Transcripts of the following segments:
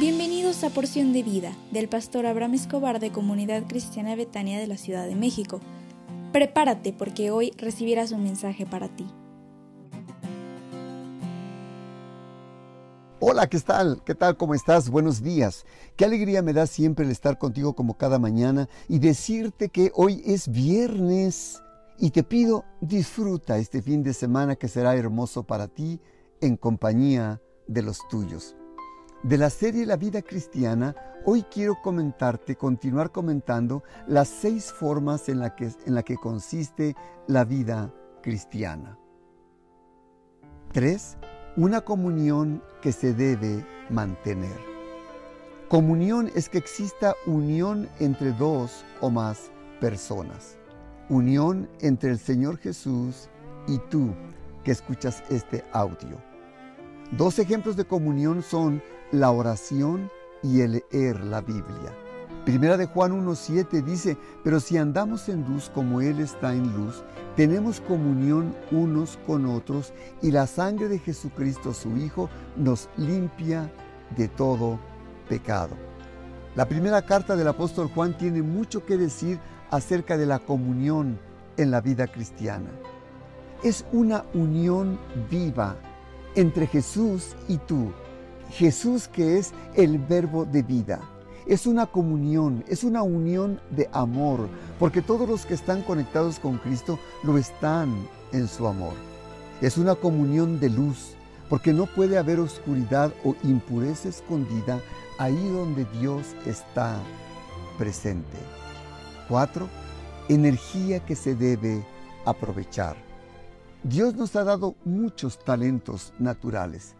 Bienvenidos a Porción de Vida del pastor Abraham Escobar de Comunidad Cristiana Betania de la Ciudad de México. Prepárate porque hoy recibirás un mensaje para ti. Hola, ¿qué tal? ¿Qué tal? ¿Cómo estás? Buenos días. Qué alegría me da siempre el estar contigo como cada mañana y decirte que hoy es viernes y te pido disfruta este fin de semana que será hermoso para ti en compañía de los tuyos. De la serie La vida cristiana, hoy quiero comentarte, continuar comentando las seis formas en la que, en la que consiste la vida cristiana. 3. Una comunión que se debe mantener. Comunión es que exista unión entre dos o más personas. Unión entre el Señor Jesús y tú que escuchas este audio. Dos ejemplos de comunión son la oración y el leer la Biblia. Primera de Juan 1.7 dice, pero si andamos en luz como Él está en luz, tenemos comunión unos con otros y la sangre de Jesucristo su Hijo nos limpia de todo pecado. La primera carta del apóstol Juan tiene mucho que decir acerca de la comunión en la vida cristiana. Es una unión viva entre Jesús y tú. Jesús que es el verbo de vida. Es una comunión, es una unión de amor, porque todos los que están conectados con Cristo lo están en su amor. Es una comunión de luz, porque no puede haber oscuridad o impureza escondida ahí donde Dios está presente. 4. Energía que se debe aprovechar. Dios nos ha dado muchos talentos naturales.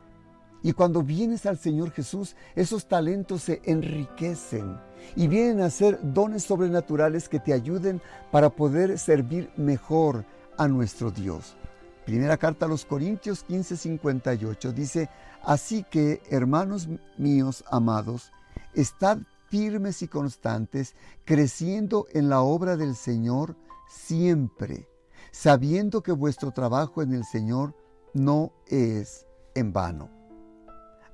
Y cuando vienes al Señor Jesús, esos talentos se enriquecen y vienen a ser dones sobrenaturales que te ayuden para poder servir mejor a nuestro Dios. Primera carta a los Corintios 15:58 dice, así que, hermanos míos amados, estad firmes y constantes, creciendo en la obra del Señor siempre sabiendo que vuestro trabajo en el Señor no es en vano.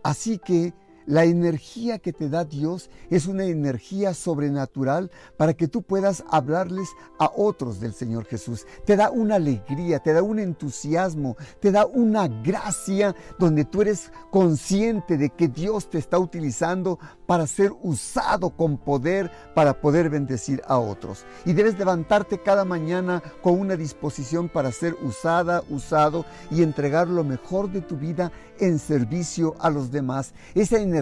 Así que la energía que te da Dios es una energía sobrenatural para que tú puedas hablarles a otros del Señor Jesús. Te da una alegría, te da un entusiasmo, te da una gracia donde tú eres consciente de que Dios te está utilizando para ser usado con poder para poder bendecir a otros. Y debes levantarte cada mañana con una disposición para ser usada, usado y entregar lo mejor de tu vida en servicio a los demás. Esa energía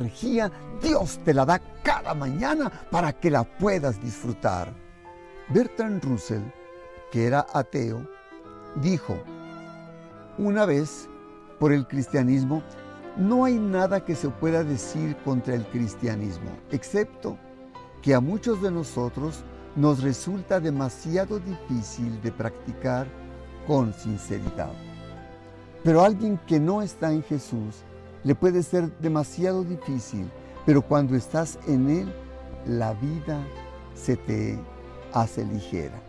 Dios te la da cada mañana para que la puedas disfrutar. Bertrand Russell, que era ateo, dijo, una vez, por el cristianismo, no hay nada que se pueda decir contra el cristianismo, excepto que a muchos de nosotros nos resulta demasiado difícil de practicar con sinceridad. Pero alguien que no está en Jesús le puede ser demasiado difícil, pero cuando estás en Él, la vida se te hace ligera.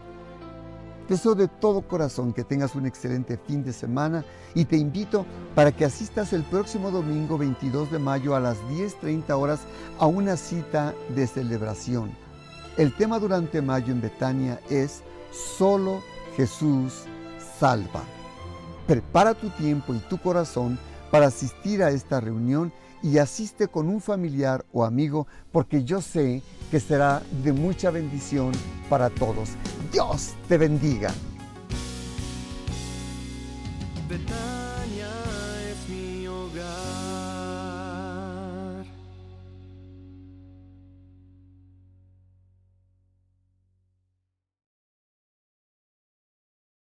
Deseo de todo corazón que tengas un excelente fin de semana y te invito para que asistas el próximo domingo 22 de mayo a las 10.30 horas a una cita de celebración. El tema durante mayo en Betania es Solo Jesús salva. Prepara tu tiempo y tu corazón para asistir a esta reunión y asiste con un familiar o amigo porque yo sé que será de mucha bendición para todos. Dios te bendiga.